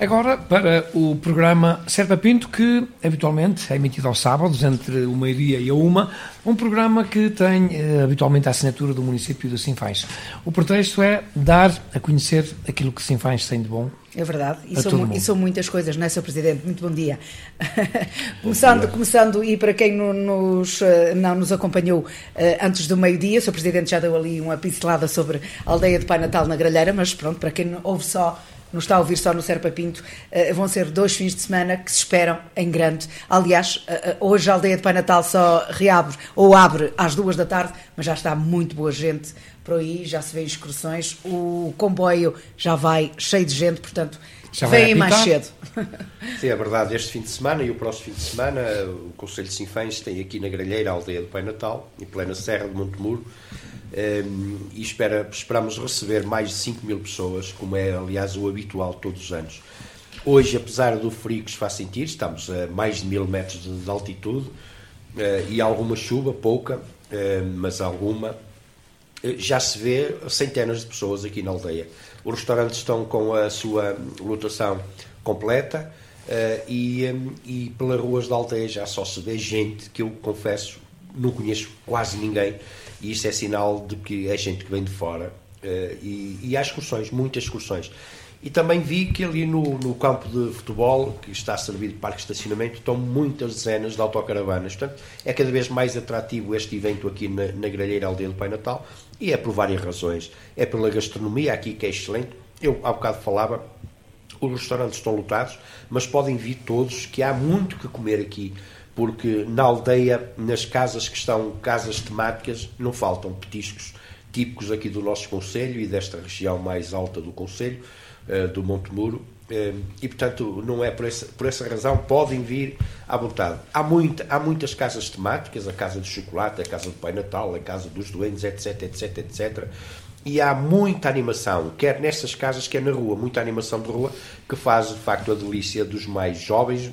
Agora para o programa Serpa Pinto, que habitualmente é emitido aos sábados, entre o meio-dia e a uma, um programa que tem eh, habitualmente a assinatura do município de Sinfãs. O pretexto é dar a conhecer aquilo que Sinfãs tem de bom é verdade, e são, e são, muitas coisas, não é, Sr. Presidente? Muito bom dia. começando, começando, e para quem nos, eh, não nos acompanhou eh, antes do meio-dia, o Sr. Presidente já deu ali uma pincelada sobre a aldeia de Pai Natal na Gralheira, mas pronto, para quem ouve só nos está a ouvir só no Serpa Pinto, uh, vão ser dois fins de semana que se esperam em grande. Aliás, uh, hoje a aldeia de Pai Natal só reabre ou abre às duas da tarde, mas já está muito boa gente por aí, já se vê excursões, o comboio já vai cheio de gente, portanto, vem mais cedo. Sim, é verdade. Este fim de semana e o próximo fim de semana, o Conselho de Sinfãs tem aqui na Gralheira a aldeia de Pai Natal, em plena Serra de Montemuro, um, e espera, esperamos receber mais de 5 mil pessoas, como é, aliás, o habitual todos os anos. Hoje, apesar do frio que se faz sentir, estamos a mais de mil metros de, de altitude uh, e alguma chuva, pouca, uh, mas alguma. Uh, já se vê centenas de pessoas aqui na aldeia. Os restaurantes estão com a sua lotação completa e, um, e pelas ruas da aldeia já só se vê gente que eu confesso não conheço quase ninguém e isso é sinal de que é gente que vem de fora. Uh, e, e há excursões, muitas excursões. E também vi que ali no, no, campo de futebol, que está a servir de parque de estacionamento, estão muitas dezenas de autocaravanas. Portanto, é cada vez mais atrativo este evento aqui na, na Aldeia do Pai Natal e é por várias razões. É pela gastronomia aqui, que é excelente. Eu há bocado falava, os restaurantes estão lotados, mas podem vir todos, que há muito que comer aqui porque na aldeia, nas casas que estão casas temáticas, não faltam petiscos típicos aqui do nosso Conselho e desta região mais alta do Conselho, do Monte Muro, uh, e portanto não é por essa, por essa razão, podem vir à vontade. Há, muita, há muitas casas temáticas, a Casa do Chocolate, a Casa do Pai Natal, a Casa dos Doentes, etc, etc, etc, e há muita animação, quer nestas casas, quer na rua, muita animação de rua, que faz de facto a delícia dos mais jovens,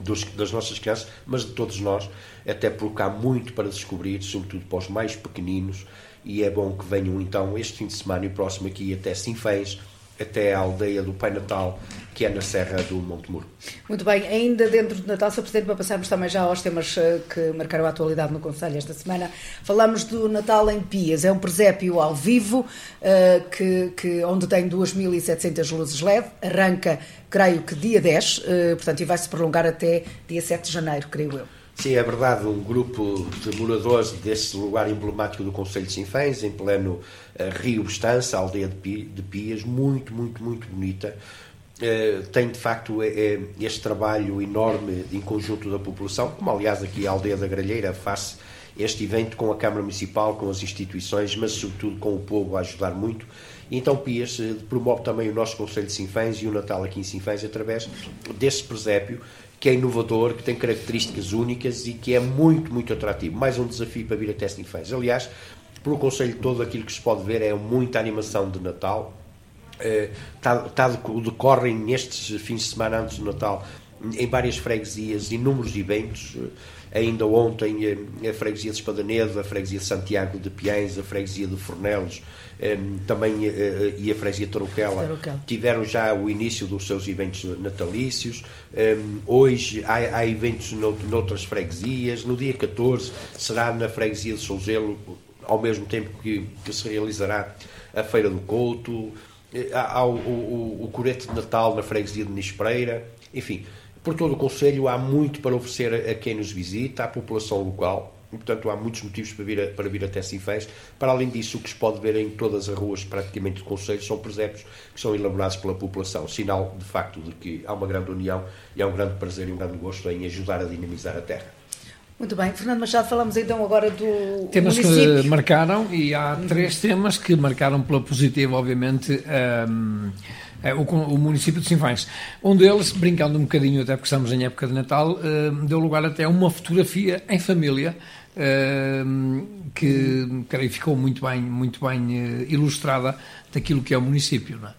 dos, das nossas crianças, mas de todos nós, até porque há muito para descobrir, sobretudo para os mais pequeninos, e é bom que venham então este fim de semana e o próximo aqui até Sinfãs, até a aldeia do Pai Natal, que é na Serra do Monte Muro. Muito bem, ainda dentro de Natal, Sr. Presidente, para passarmos também já aos temas eh, que marcaram a atualidade no Conselho esta semana, falamos do Natal em Pias. É um presépio ao vivo, eh, que, que, onde tem 2.700 luzes LED, arranca, creio que dia 10, eh, portanto, e vai se prolongar até dia 7 de janeiro, creio eu. Sim, é verdade, um grupo de moradores desse lugar emblemático do Conselho de Sinfãs, em pleno uh, Rio Bestança, aldeia de Pias, muito, muito, muito bonita. Uh, tem de facto uh, este trabalho enorme em conjunto da população, como aliás aqui a aldeia da Gralheira faz este evento com a Câmara Municipal, com as instituições, mas sobretudo com o povo a ajudar muito. Então Pias promove também o nosso Conselho de Sinfãs e o Natal aqui em Sinfãs através desse presépio que é inovador, que tem características únicas e que é muito, muito atrativo. Mais um desafio para vir a Testing Fans. Aliás, pelo Conselho todo, aquilo que se pode ver é muita animação de Natal. está, está, decorrem nestes fins de semana antes do Natal em várias freguesias inúmeros eventos. Ainda ontem, a freguesia de Espadanedo, a freguesia de Santiago de Piães, a freguesia de Fornelos, também eh, e a freguesia Tarouquela tiveram já o início dos seus eventos natalícios. Hoje há, há eventos noutras freguesias. No dia 14 será na freguesia de Souzelo, ao mesmo tempo que, que se realizará a Feira do Couto. Eh, há o, o, o Corete de Natal na freguesia de Nispereira. Enfim, por todo o Conselho há muito para oferecer a, quem nos visita, à população local. E, portanto, há muitos motivos para vir, a, para vir até Sinfãs. Para além disso, o que se pode ver em todas as ruas praticamente do Conselho são presépios que são elaborados pela população. Sinal, de facto, de que há uma grande união e há um grande prazer e um grande gosto em ajudar a dinamizar a terra. Muito bem. Fernando Machado, falamos então agora do Temas município. que marcaram, e há três temas que marcaram pela positiva, obviamente, um, é, o, o, município de Sinfãs. Um deles, brincando um bocadinho, até porque estamos em época de Natal, uh, deu lugar até a uma fotografia em família que, creio, ficou muito bem, muito bem uh, ilustrada daquilo que é o município, não é?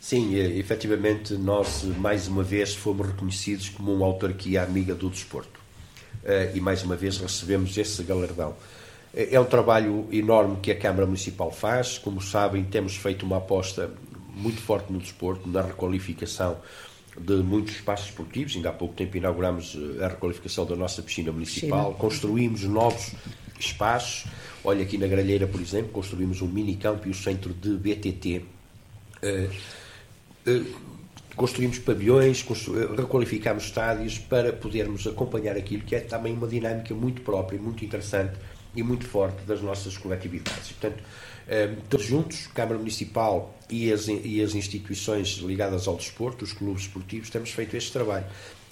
Sim, efetivamente, nós mais uma vez fomos reconhecidos como uma autarquia amiga do desporto. E mais uma vez recebemos esse galardão. É um trabalho enorme que a Câmara Municipal faz. Como sabem, temos feito uma aposta muito forte no desporto, na requalificação de muitos espaços esportivos. Ainda há pouco tempo inauguramos a requalificação da nossa piscina municipal, construímos novos espaços. Olha, aqui na Gralheira, por exemplo, construímos um mini campo e o centro de BTT. Uh, uh, construímos pavilhões, constru requalificámos estádios para podermos acompanhar aquilo que é também uma dinâmica muito própria, muito interessante e muito forte das nossas coletividades. portanto, eh, todos juntos, Câmara Municipal e as, e as instituições ligadas ao desporto, os clubes esportivos, temos feito este trabalho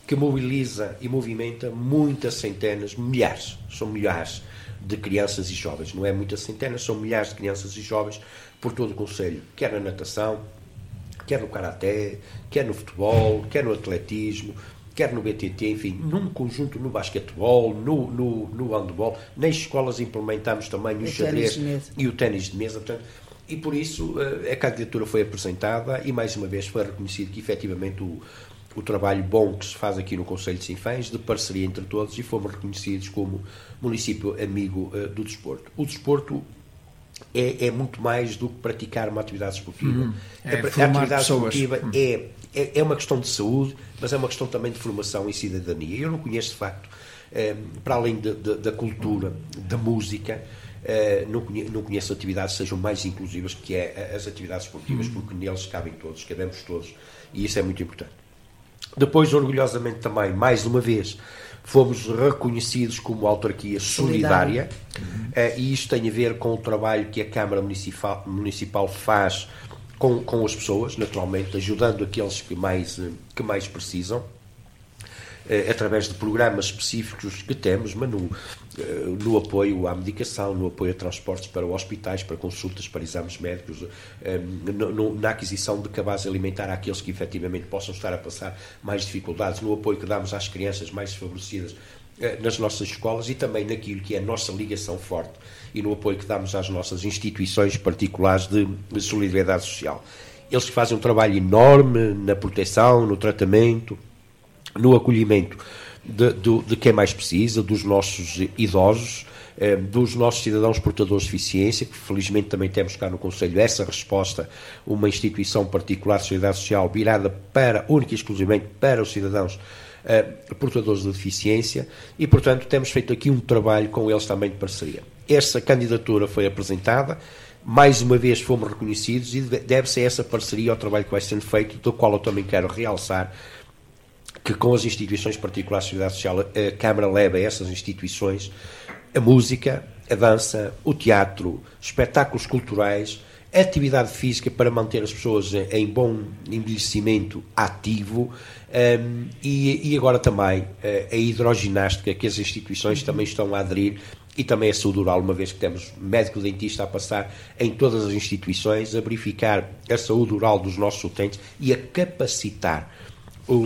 que mobiliza e movimenta muitas centenas, milhares, são milhares de crianças e jovens, não é muitas centenas, são milhares de crianças e jovens por todo o Conselho, quer na natação, quer no karaté, quer no futebol, quer no atletismo, quer no BTT, enfim, num conjunto no basquetebol, no, no, no handball, nas escolas implementamos também o, o xadrez e o ténis de mesa, portanto, e por isso eh, a candidatura foi apresentada e mais uma vez foi reconhecido que efetivamente o, o trabalho bom que se faz aqui no Conselho de Sinfãs, de parceria entre todos, e fomos reconhecidos como município amigo uh, do desporto. O desporto é, é, muito mais do que praticar uma atividade esportiva. Uhum. É, a, a atividade pessoas. esportiva uhum. é, é, é, uma questão de saúde, mas é uma questão também de formação e cidadania. Eu não conheço, de facto, eh, para além de, de, da cultura, da música, não, conheço, não conheço atividades que sejam mais inclusivas que é as atividades esportivas, uhum. porque neles cabem todos, cabemos todos, e isso é muito importante. Depois, orgulhosamente também, mais uma vez, fomos reconhecidos como autarquia solidária, solidária. Uh, e isto tem a ver com o trabalho que a Câmara Municipal, Municipal faz com, com as pessoas, naturalmente, ajudando aqueles que mais, eh, que mais precisam. Eh, através de programas específicos que temos, mas no, eh, no apoio à medicação, no apoio a transportes para hospitais, para consultas, para exames médicos, eh, na aquisição de cabaz alimentar àqueles que efetivamente possam estar a passar mais dificuldades, no apoio que damos às crianças mais desfavorecidas nas nossas escolas e também naquilo que é a nossa ligação forte e no apoio que damos às nossas instituições particulares de solidariedade social. Eles fazem um trabalho enorme na proteção, no tratamento, no acolhimento de, de, de quem mais precisa, dos nossos idosos, eh, dos nossos cidadãos portadores de deficiência, que felizmente também temos cá no Conselho essa resposta, uma instituição particular de solidariedade social virada para, única e exclusivamente para os cidadãos eh, portadores de deficiência e, portanto, temos feito aqui um trabalho com eles também de parceria. Esta candidatura foi apresentada, mais uma vez fomos reconhecidos e deve-se a essa parceria ao trabalho que vai sendo feito, do qual eu também quero realçar que com as instituições particulares de sociedade social a Câmara leva a essas instituições a música, a dança, o teatro, espetáculos culturais, atividade física para manter as pessoas em bom envelhecimento ativo um, e, e, agora também a hidroginástica que as instituições também estão a aderir e também a saúde oral, uma vez que temos médico-dentista a passar em todas as instituições, a verificar a saúde oral dos nossos utentes e a capacitar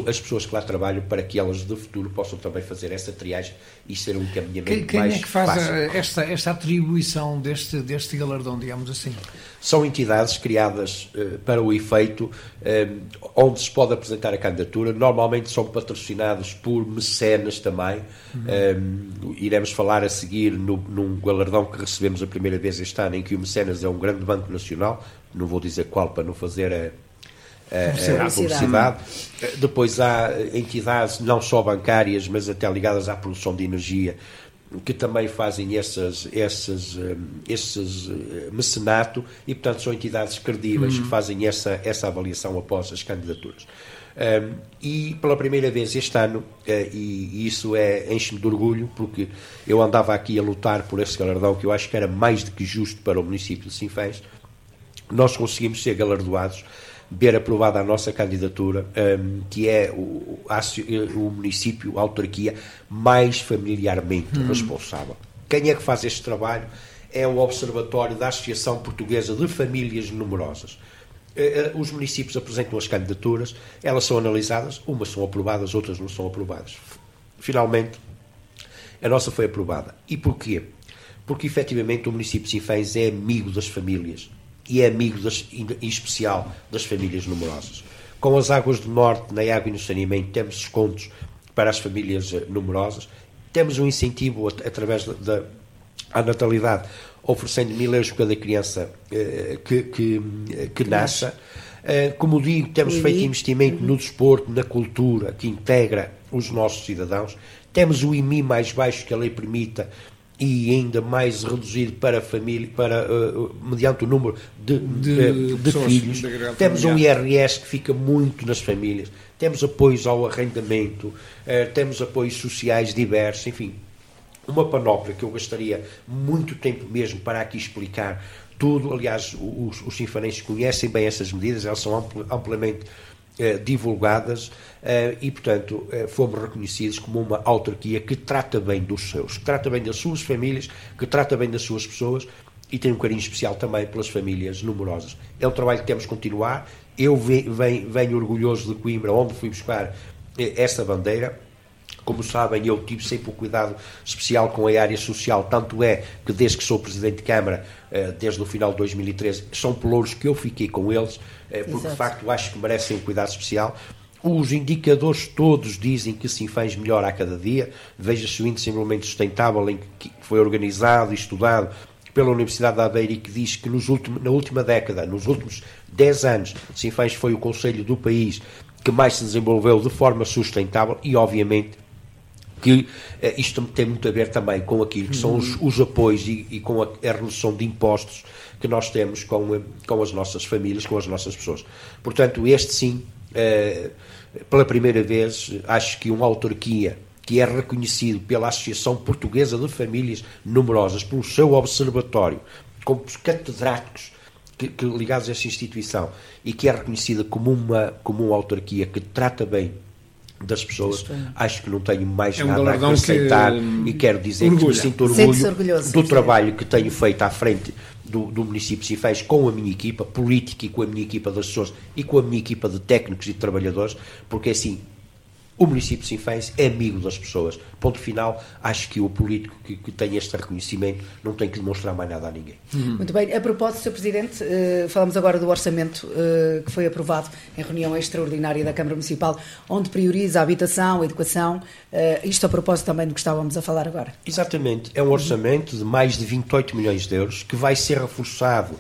as pessoas que lá trabalham para que elas de futuro possam também fazer essa triagem e ser um caminhamento quem, quem mais é que faz fácil. esta, esta atribuição deste, deste galardão, digamos assim? São entidades criadas uh, para o efeito uh, onde se pode apresentar a candidatura. Normalmente são patrocinados por mecenas também. Uhum. Uh, iremos falar a seguir no, num galardão que recebemos a primeira vez este ano, em que o mecenas é um grande banco nacional. Não vou dizer qual para não fazer a a, publicidade. Depois há entidades não só bancárias, mas até ligadas à produção de energia, que também fazem essas, essas, eh, esses eh, mecenato e, portanto, são entidades credíveis uhum. que fazem essa, essa avaliação após as candidaturas. Um, e pela primeira vez este ano, uh, e, e, isso é enche-me de orgulho, porque eu andava aqui a lutar por esse galardão que eu acho que era mais do que justo para o município de Sinfãs, nós conseguimos ser galardoados ver aprovada a nossa candidatura, um, que é o, o, município, a autarquia, mais familiarmente hum. responsável. Quem é que faz este trabalho? É o Observatório da Associação Portuguesa de Famílias Numerosas. Eh, eh, os municípios apresentam as candidaturas, elas são analisadas, umas são aprovadas, outras não são aprovadas. Finalmente, a nossa foi aprovada. E porquê? Porque efetivamente o município de Sinfãs é amigo das famílias e é amigo das, em especial das famílias numerosas. Com as águas do norte, na água e no saneamento, temos descontos para as famílias eh, numerosas, temos um incentivo através da, da natalidade, oferecendo mil euros cada criança eh, que, que, que nasça. Como digo, temos feito investimento uhum. no desporto, na cultura, que integra os nossos cidadãos. Temos o IMI mais baixo que a lei permita e ainda mais reduzido para a família, para, uh, mediante o número de, de, de filhos. De temos um IRS que fica muito nas famílias, temos apoios ao arrendamento, uh, temos apoios sociais diversos, enfim, uma panóplia que eu gastaria muito tempo mesmo para aqui explicar tudo. Aliás, os, os sinfanenses conhecem bem essas medidas, elas são amplamente eh, divulgadas eh, e, portanto, eh, fomos reconhecidos como uma autarquia que trata bem dos seus, que trata bem das suas famílias, que trata bem das suas pessoas e tem um carinho especial também pelas famílias numerosas. É um trabalho que temos que continuar. Eu venho, venho orgulhoso de Coimbra, onde fui buscar esta bandeira. Como sabem, eu tive sempre um cuidado especial com a área social, tanto é que desde que sou Presidente de Câmara, desde o final de 2013, são pelouros que eu fiquei com eles, porque Exato. de facto acho que merecem um cuidado especial. Os indicadores todos dizem que Sinfãs melhora a cada dia. Veja-se o índice de desenvolvimento sustentável em que foi organizado e estudado pela Universidade da Aveiro e que diz que nos últimos, na última década, nos últimos 10 anos, Sinfãs foi o conselho do país que mais se desenvolveu de forma sustentável e, obviamente, que eh, isto tem muito a ver também com aquilo que são os, os apoios e, e com a, a, redução de impostos que nós temos com, com as nossas famílias, com as nossas pessoas. Portanto, este sim, eh, pela primeira vez, acho que uma autarquia que é reconhecido pela Associação Portuguesa de Famílias Numerosas, pelo seu observatório, com catedráticos que, que, ligados a essa instituição, e que é reconhecida como uma, como uma autarquia que trata bem das pessoas, acho que não tenho mais é um nada a acrescentar que, e quero dizer orgulho. que me sinto orgulho do trabalho que tenho feito à frente do, do município de Cifés com a minha equipa política e com a minha equipa das pessoas e com a minha equipa de técnicos e de trabalhadores, porque assim o município de Sinfãs é amigo das pessoas. Ponto final, acho que o político que, que tem este reconhecimento não tem que demonstrar mais nada a ninguém. Uhum. Muito bem. A propósito, Sr. Presidente, uh, falamos agora do orçamento uh, que foi aprovado em reunião extraordinária da Câmara Municipal, onde prioriza a habitação, a educação. Uh, isto a propósito também do que estávamos a falar agora. Exatamente. É um orçamento de mais de 28 milhões de euros que vai ser reforçado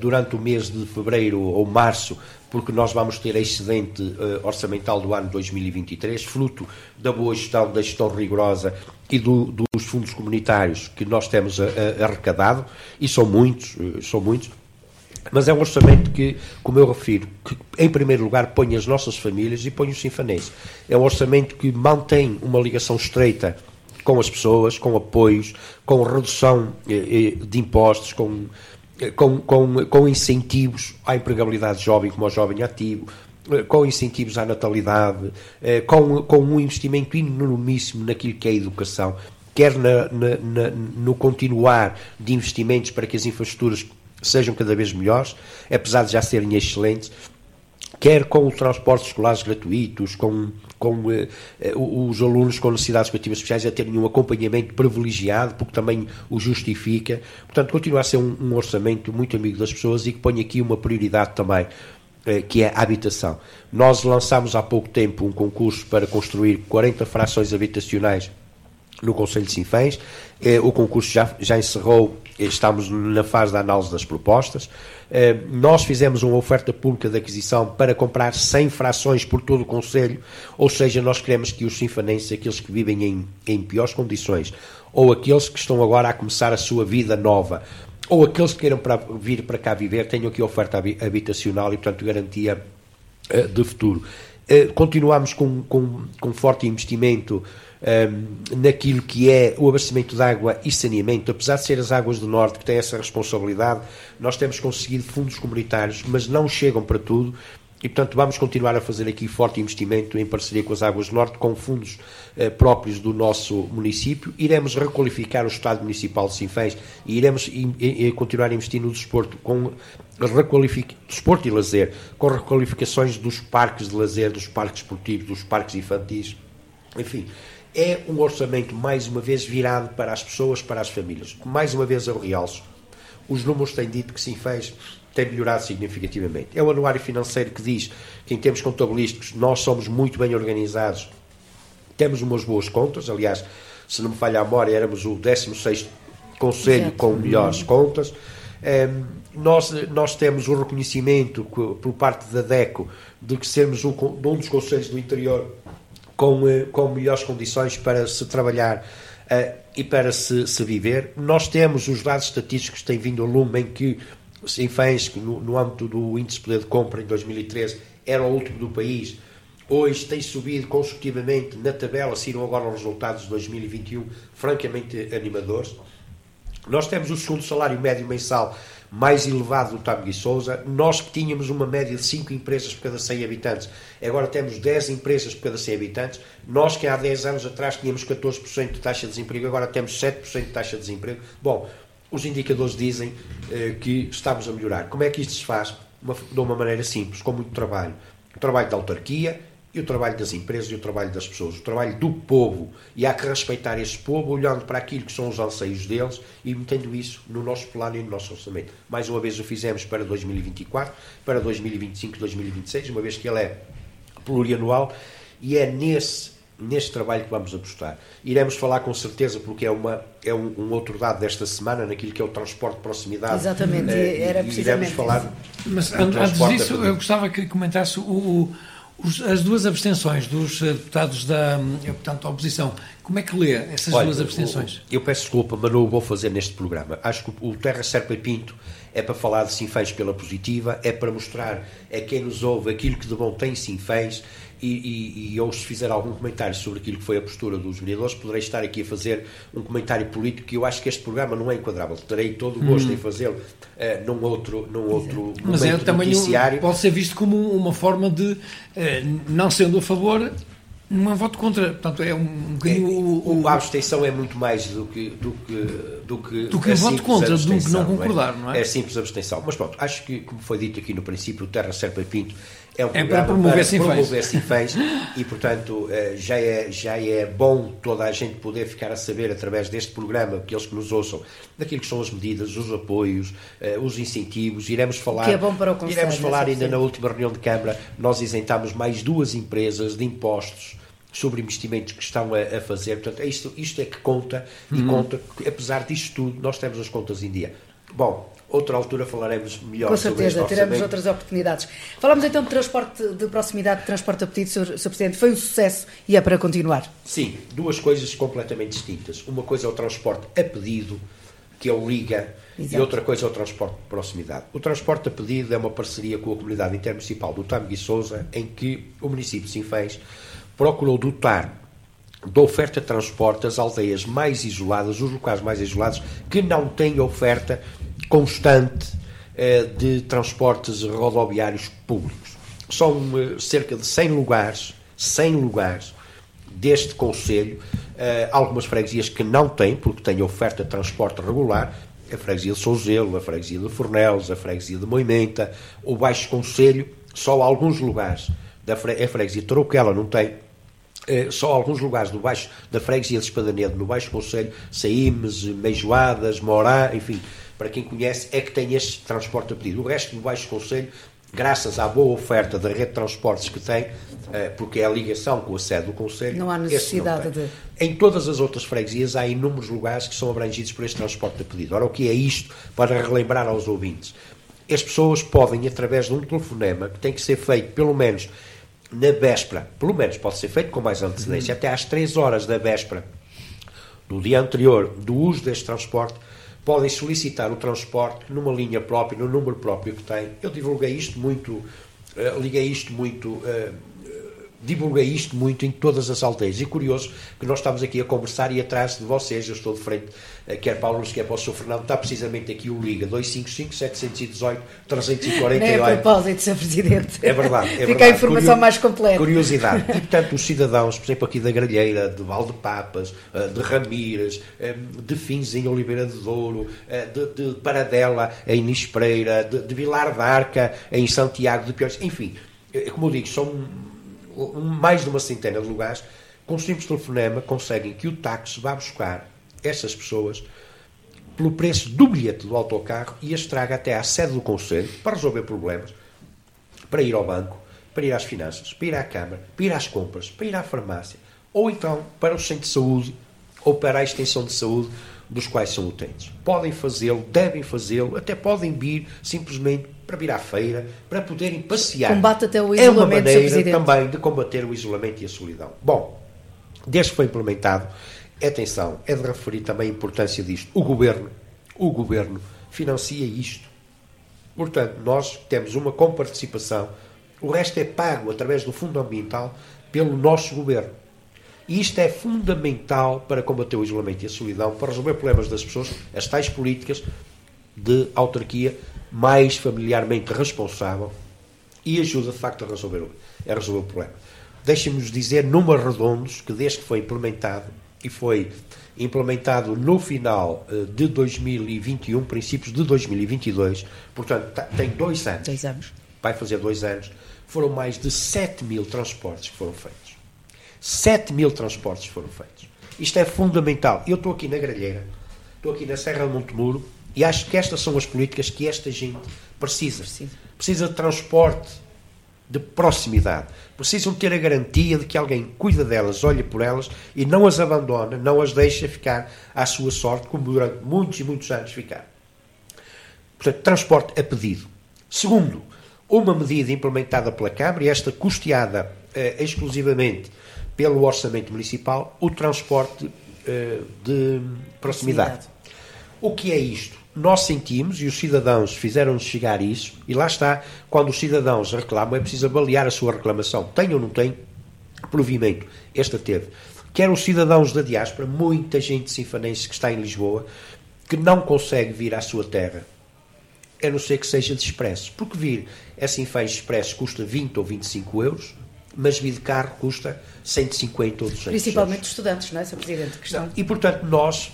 durante o mês de fevereiro ou março porque nós vamos ter excedente uh, orçamental do ano 2023, fruto da boa gestão, da gestão rigorosa e do, dos fundos comunitários que nós temos a, arrecadado, e são muitos, são muitos, mas é um orçamento que, como eu refiro, que em primeiro lugar põe as nossas famílias e põe os sinfanenses. É um orçamento que mantém uma ligação estreita com as pessoas, com apoios, com redução eh, de impostos, com com, com, com incentivos à empregabilidade jovem, como ao jovem ativo, eh, com incentivos à natalidade, eh, com, com um investimento enormíssimo naquilo que é a educação, quer na, na, na, no continuar de investimentos para que as infraestruturas sejam cada vez melhores, apesar de já serem excelentes, quer com os transportes escolares gratuitos, com, com uh, uh, os alunos com necessidades educativas especiais a terem um acompanhamento privilegiado, porque também o justifica. Portanto, continua a ser um, um orçamento muito amigo das pessoas e que põe aqui uma prioridade também uh, que é a habitação. Nós lançámos há pouco tempo um concurso para construir 40 frações habitacionais no Conselho de Sinfãs. O concurso já, já encerrou, estamos na fase da análise das propostas. Eh, nós fizemos uma oferta pública de aquisição para comprar 100 frações por todo o Conselho, ou seja, nós queremos que os sinfanenses, aqueles que vivem em, em piores condições, ou aqueles que estão agora a começar a sua vida nova, ou aqueles que queiram para, vir para cá viver, tenham aqui oferta habitacional e, portanto, garantia de futuro. Continuamos com, com, com forte investimento um, naquilo que é o abastecimento de água e saneamento, apesar de ser as águas do Norte que têm essa responsabilidade, nós temos conseguido fundos comunitários, mas não chegam para tudo. E, portanto, vamos continuar a fazer aqui forte investimento em parceria com as Águas do Norte, com fundos eh, próprios do nosso município. Iremos requalificar o Estado Municipal de Sinfãs e iremos continuar a investir no desporto, com requalific... desporto e lazer, com requalificações dos parques de lazer, dos parques esportivos, dos parques infantis. Enfim, é um orçamento, mais uma vez, virado para as pessoas, para as famílias. Mais uma vez eu realço. Os números têm dito que sim fez, tem melhorado significativamente. É o anuário financeiro que diz que, em termos contabilísticos, nós somos muito bem organizados, temos umas boas contas. Aliás, se não me falha a memória, éramos o 16 Conselho Exato. com melhores contas. Ehm, nós, nós temos o reconhecimento por parte da DECO de que sermos um, um dos conselhos do interior com, eh, com melhores condições para se trabalhar uh, e para se, se, viver. Nós temos os dados estatísticos que têm vindo ao lume em que Sinfãs, no, no âmbito do índice de poder de compra em 2013, era o último do país, hoje tem subido consecutivamente na tabela, saíram agora os resultados de 2021, francamente animadores. Nós temos o segundo salário médio mensal mais elevado do Tâmega e Sousa. Nós que tínhamos uma média de 5 empresas por cada 100 habitantes, agora temos 10 empresas por cada 100 habitantes. Nós que há 10 anos atrás tínhamos 14% de taxa de desemprego, agora temos 7% de taxa de desemprego. Bom, os indicadores dizem eh, que estamos a melhorar. Como é que isto se faz? Uma, de uma maneira simples, com muito trabalho. Trabalho da autarquia, e o trabalho das empresas e o trabalho das pessoas, o trabalho do povo. E há que respeitar esse povo, olhando para aquilo que são os anseios deles e metendo isso no nosso plano e no nosso orçamento. Mais uma vez o fizemos para 2024, para 2025, 2026, uma vez que ele é plurianual e é nesse neste trabalho que vamos apostar. Iremos falar com certeza, porque é, uma, é um, um outro dado desta semana, naquilo que é o transporte de proximidade. Exatamente, eh, era precisamente. Iremos falar. Mas antes disso, eu gostava que comentasse o, o os, as duas abstenções dos eh, deputados da, eh, portanto, oposição, como é que lê essas Olha, duas abstenções? Eu peço desculpa, mas não o vou fazer neste programa. Acho que o Terra Serpa e Pinto é para falar de Sinfãs pela positiva, é para mostrar a quem nos ouve aquilo que de bom tem Sinfãs e, e, e ou se fizer algum comentário sobre aquilo que foi a postura dos vereadores, poderei estar aqui a fazer um comentário político que eu acho que este programa não é enquadrável. Terei todo o gosto hum. em fazê-lo uh, num outro, num outro Mas é também um, pode ser visto como uma forma de, uh, não sendo a favor, não é voto contra, portanto é um, um bocadinho. É, o, o, a abstenção é muito mais do que do que do que, do que voto contra, do que não concordar, não é? não é? É simples abstenção. Mas pronto, acho que, como foi dito aqui no princípio, o Terra Serpa Pinto é um é para promover para promover sinfãs e, portanto, eh, já é, já é bom toda a gente poder ficar a saber, através deste programa, que eles que nos ouçam, daquilo que são as medidas, os apoios, eh, os incentivos. Iremos falar, que é bom para o Conselho, iremos falar ainda na última reunião de Câmara, nós isentámos mais duas empresas de impostos sobre investimentos que estão a, a fazer. Portanto, é isto, isto é que conta, e uhum. conta, apesar disto tudo, nós temos as contas em dia. Bom, outra altura falaremos melhor Com certeza, teremos outras oportunidades. Falamos então de transporte de proximidade, de transporte a pedido, Sr. Presidente. Foi um sucesso e é para continuar? Sim, duas coisas completamente distintas. Uma coisa é o transporte a pedido, que é o Liga, Exato. e outra coisa é o transporte de proximidade. O transporte a pedido é uma parceria com a comunidade intermunicipal do Tâmega e Sousa, em que o município de Sinfãs procurou dotar da oferta de transporte as aldeias mais isoladas, os locais mais isolados, que não têm oferta constante eh, de transportes rodoviários públicos. São eh, cerca de 100 lugares, 100 lugares deste Conselho, eh, algumas freguesias que não têm, porque têm oferta de transporte regular, a freguesia de Souzelo, a freguesia de Fornelos, a freguesia de Moimenta, o Baixo Conselho, só alguns lugares da a freguesia de Troquela não tem, só alguns lugares do baixo da freguesia de Espadanedo, no Baixo Conselho, Saímes, Meijoadas, Morá, enfim, para quem conhece, é que tem este transporte a pedido. O resto do Baixo Conselho, graças à boa oferta da rede de transportes que tem, eh, porque é a ligação com a sede do Conselho. Não há necessidade não de. Em todas as outras freguesias há inúmeros lugares que são abrangidos por este transporte a pedido. Ora, o que é isto para relembrar aos ouvintes? As pessoas podem, através de um telefonema, que tem que ser feito pelo menos na véspera, pelo menos pode ser feito com mais antecedência, uhum. até às 3 horas da véspera, do dia anterior do uso deste transporte, podem solicitar o transporte numa linha própria, no número próprio que têm. Eu divulguei isto muito, uh, liguei isto muito uh, divulguei isto muito em todas as aldeias. E curioso que nós estamos aqui a conversar e atrás de vocês, eu estou de frente, eh, quer Paulo Luz, quer para o Sr. Fernando, está precisamente aqui o Liga 255-718-348. Nem a propósito, Sr. Presidente. É verdade. É Fica verdade. a informação Curio... mais completa. Curiosidade. E, portanto, os cidadãos, por exemplo, aqui da Gralheira, de Valdepapas, eh, de Ramírez, eh, de Fins em Oliveira de Douro, de, de Paradela em Nispreira, de, de Vilar d'Arca em Santiago de Piores, enfim, como eu digo, são mais de uma centena de lugares, com um simples telefonema conseguem que o táxi vá buscar essas pessoas pelo preço do bilhete do autocarro e as traga até à sede do Conselho para resolver problemas, para ir ao banco, para ir às finanças, para ir à Câmara, para ir às compras, para ir à farmácia, ou então para o centro de saúde ou para a extensão de saúde dos quais são utentes. Podem fazê-lo, devem fazê-lo, até podem vir simplesmente para vir à feira, para poderem passear. Combate até o isolamento, É uma maneira também de combater o isolamento e a solidão. Bom, desde que foi implementado, atenção, é de referir também a importância disto. O governo, o governo financia isto. Portanto, nós temos uma comparticipação, o resto é pago através do Fundo Ambiental pelo nosso governo. E isto é fundamental para combater o isolamento e a solidão, para resolver problemas das pessoas, as tais políticas de autarquia mais familiarmente responsável e ajuda de facto a resolver, a resolver o problema. Deixem-nos dizer, números redondos, que desde que foi implementado, e foi implementado no final eh, de 2021, princípios de 2022, portanto, tem dois anos. Dois anos. Vai fazer dois anos. Foram mais de 7 mil transportes que foram feitos. 7 mil transportes foram feitos. Isto é fundamental. Eu estou aqui na Gralheira, estou aqui na Serra de Montemuro e acho que estas são as políticas que esta gente precisa. Precisa de transporte de proximidade. Precisam ter a garantia de que alguém cuida delas, olha por elas e não as abandona, não as deixa ficar à sua sorte, como durante muitos e muitos anos ficaram. Portanto, transporte a pedido. Segundo, uma medida implementada pela Câmara, e esta custeada eh, exclusivamente pelo orçamento municipal o transporte uh, de proximidade. O que é isto? Nós sentimos, e os cidadãos fizeram-nos chegar isso, e lá está, quando os cidadãos reclamam, é preciso avaliar a sua reclamação. Tem ou não tem provimento? Esta teve. Quer os cidadãos da diáspora, muita gente sinfanense que está em Lisboa, que não consegue vir à sua terra, a não ser que seja de expresso. Porque vir a Sinfãs Expresso custa 20 ou 25 euros, mas vir de carro custa 150 ou 200 Principalmente os estudantes, não é, Sr. Presidente? Questão... E, portanto, nós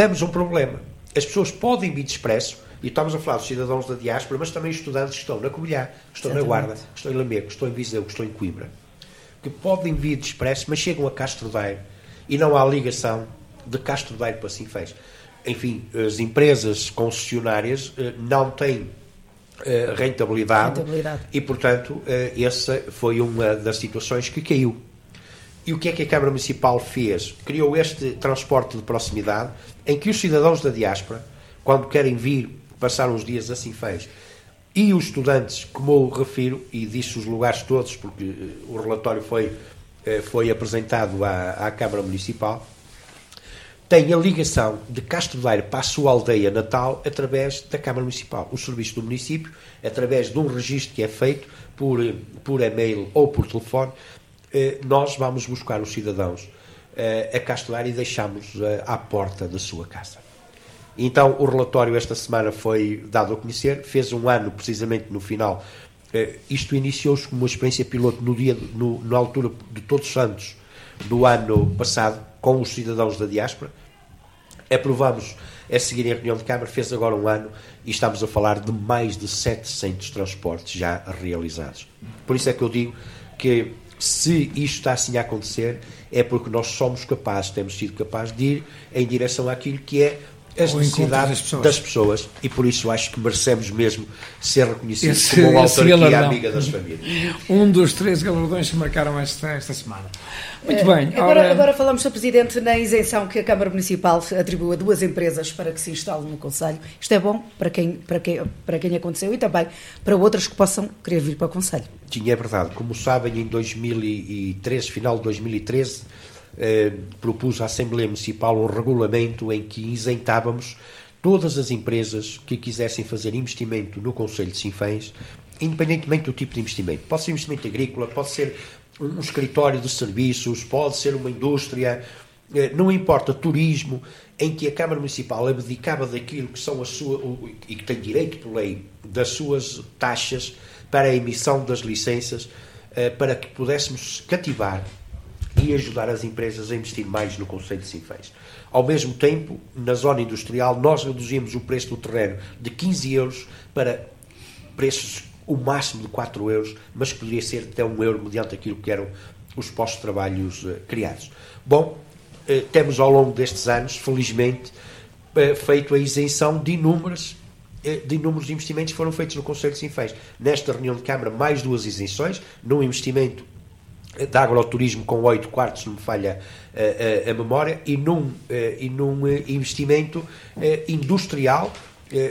temos um problema. As pessoas podem vir de expresso, e estamos a falar dos cidadãos da diáspora, mas também estudantes que estão na Covilhã, que estão Exatamente. na Guarda, que estão em Lamego, que estão em Viseu, que estão em Coimbra, que podem vir de expresso, mas chegam a Castro Daire e não há ligação de Castro Daire para Sinfãs. Enfim, as empresas concessionárias eh, não têm eh, rentabilidade, rentabilidade, e, portanto, eh, essa foi uma das situações que caiu. E o que é que a Câmara Municipal fez? Criou este transporte de proximidade em que os cidadãos da diáspora, quando querem vir passar uns dias assim fez, e os estudantes, como eu refiro, e disse os lugares todos, porque eh, o relatório foi, foi apresentado à, à Câmara Municipal, tem a ligação de Castro para a sua aldeia natal através da Câmara Municipal. O serviço do município, através de um registro que é feito por, por e-mail ou por telefone, eh, nós vamos buscar os cidadãos eh, a Castro Daire e deixamos eh, à porta da sua casa. Então, o relatório esta semana foi dado a conhecer, fez um ano precisamente no final. Isto iniciou-se como uma experiência piloto no dia, no, na altura de Todos Santos do ano passado, com os cidadãos da diáspora. Aprovamos a seguir em reunião de Câmara, fez agora um ano e estamos a falar de mais de 700 transportes já realizados. Por isso é que eu digo que se isto está assim a acontecer, é porque nós somos capazes, temos sido capazes de ir em direção àquilo que é as necessidades das pessoas. das pessoas. e por isso acho que merecemos mesmo ser reconhecidos esse, como uma autarquia amiga das famílias. Um dos três galardões que marcaram esta, esta semana. Muito bem. Agora, ora... agora falamos, Sr. Presidente, na isenção que a Câmara Municipal atribuiu a duas empresas para que se instalem no Conselho. Isto é bom para quem, para, quem, para quem aconteceu e também para outras que possam querer vir para o Conselho. Sim, é verdade. Como sabem, em 2013, final de 2013, eh, propus à Assembleia Municipal um regulamento em que isentávamos todas as empresas que quisessem fazer investimento no Conselho de Sinfãs, independentemente do tipo de investimento. Pode ser investimento agrícola, pode ser um escritório de serviços, pode ser uma indústria, eh, não importa, turismo, em que a Câmara Municipal abdicava daquilo que são as suas, e que tem direito por lei, das suas taxas para a emissão das licenças, eh, para que pudéssemos cativar e ajudar as empresas a investir mais no Conselho de Sinfãs. Ao mesmo tempo, na zona industrial, nós reduzimos o preço do terreno de 15 euros para preços o máximo de 4 euros, mas poderia ser até 1 euro mediante aquilo que eram os postos de trabalhos uh, criados. Bom, uh, temos ao longo destes anos, felizmente, uh, feito a isenção de inúmeras de inúmeros investimentos que foram feitos no Conselho de Sinfãs. Nesta reunião de Câmara, mais duas isenções, num investimento de agroturismo com 8 quartos, não me falha a, a, a memória, e num, e num investimento industrial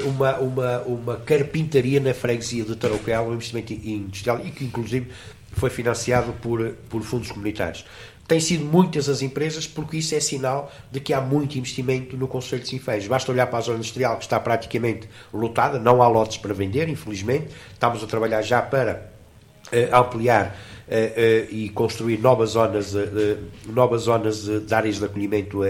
uma, uma, uma carpintaria na freguesia de Tarouquel, um investimento industrial e que inclusive foi financiado por, por fundos comunitários. Têm sido muitas as empresas porque isso é sinal de que há muito investimento no Conselho de Sinfãs. Basta olhar para a zona industrial que está praticamente lotada, não há lotes para vender, infelizmente. Estamos a trabalhar já para ampliar e construir novas zonas, novas zonas de áreas de acolhimento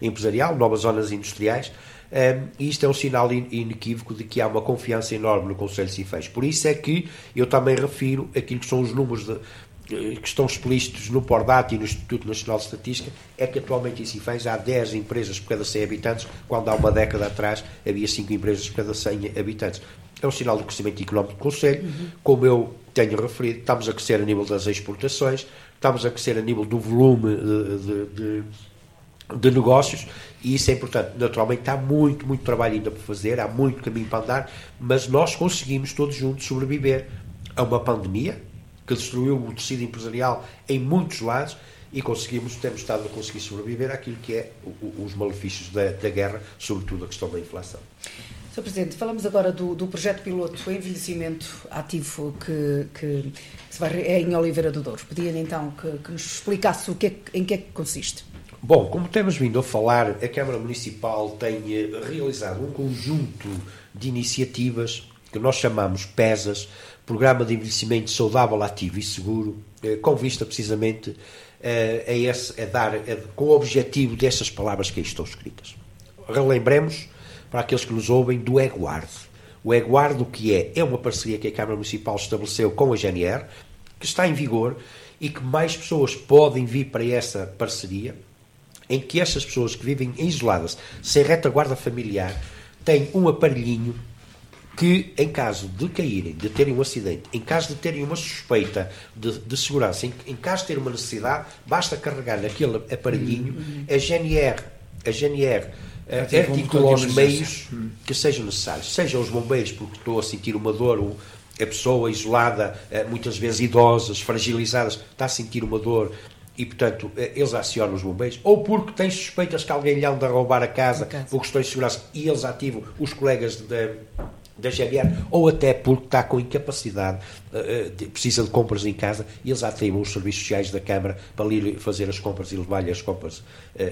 empresarial, novas zonas industriais. Um, e isto é um sinal inequívoco de que há uma confiança enorme no Conselho de Sinfãs. Por isso é que eu também refiro aquilo que são os números de, eh, que estão explícitos no PORDAT e no Instituto Nacional de Estatística, é que atualmente em Sinfãs há 10 empresas por cada 100 habitantes, quando há uma década atrás havia 5 empresas por cada 100 habitantes. É um sinal do crescimento económico do Conselho. Uhum. Como eu tenho referido, estamos a crescer a nível das exportações, estamos a crescer a nível do volume de, de, de negócios e isso é importante. Naturalmente há muito, muito trabalho ainda por fazer, há muito caminho para andar, mas nós conseguimos todos juntos sobreviver a uma pandemia que destruiu o tecido empresarial em muitos lados e conseguimos, temos estado a conseguir sobreviver àquilo que é os malefícios da, da guerra, sobretudo a questão da inflação. Sr. Presidente, falamos agora do, do projeto piloto envelhecimento ativo que, que se vai, é em Oliveira do Douro. Pedia então que, que nos explicasse o que é, em que é que consiste. Bom, como temos vindo a falar, a Câmara Municipal tem eh, realizado um conjunto de iniciativas que nós chamamos PESAS, Programa de Envelhecimento Saudável, Ativo e Seguro, eh, com vista precisamente eh, a, esse, a dar, a, com o objetivo dessas palavras que aí estão escritas. Relembremos, para aqueles que nos ouvem, do EGUARD. O EGUARD, o que é? É uma parceria que a Câmara Municipal estabeleceu com a GNR, que está em vigor e que mais pessoas podem vir para essa parceria em que estas pessoas que vivem isoladas, sem retaguarda familiar, têm um aparelhinho que, em caso de caírem, de terem um acidente, em caso de terem uma suspeita de, de segurança, em, em, caso de ter uma necessidade, basta carregar naquele aparelhinho, a GNR, a GNR uh, articula os meios hum. que sejam necessários. Sejam os bombeiros, porque estou a sentir uma dor, a pessoa isolada, uh, muitas vezes idosas, fragilizadas, está a sentir uma dor, e, portanto, eh, eles acionam os bombeiros, ou porque têm suspeitas que alguém lhe anda a roubar a casa, a por questões de segurança, e eles ativam os colegas da, da GBR, ou até porque está com incapacidade, de, precisa de compras em casa, e eles ativam os serviços sociais da Câmara para ir fazer as compras e levar-lhe as compras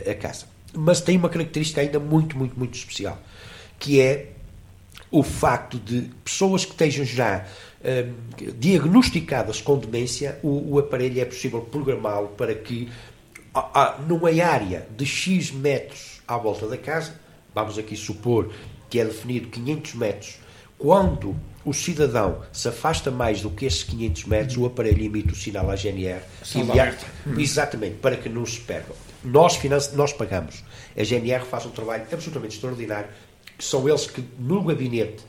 a casa. Mas tem uma característica ainda muito, muito, muito especial, que é o facto de pessoas que estejam já Ehm, diagnosticadas com demência, o, o aparelho é possível programá-lo para que, a, a, numa área de X metros à volta da casa, vamos aqui supor que é definido 500 metros, quando o cidadão se afasta mais do que esses 500 metros, o aparelho emite o sinal à GNR. Que exatamente, para que não se percam. Nós, nós pagamos. A GNR faz um trabalho absolutamente extraordinário. São eles que, no gabinete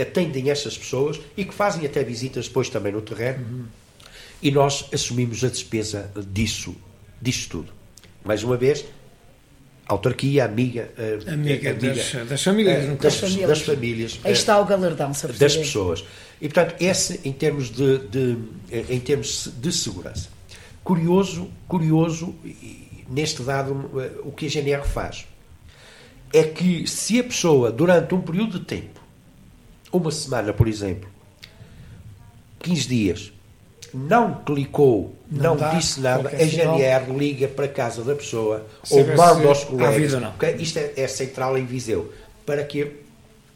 atendem essas pessoas e que fazem até visitas depois também no terreno. Uhum. E nós assumimos a despesa disso, disso tudo. Mais uma vez, autarquia, amiga, eh, amiga, amiga das, das, famílias, uh, das, famílias. das famílias. Aí está o galardão, sabe Das pessoas. E portanto, esse em termos de, de, em termos de segurança. Curioso, curioso neste dado o que a GNR faz é que se a pessoa durante um período de tempo uma semana, por exemplo, 15 dias, não clicou, não, não dá, disse nada, a GNR liga para a casa da pessoa ou manda aos colegas. Okay? Isto é, é, central em Viseu, para que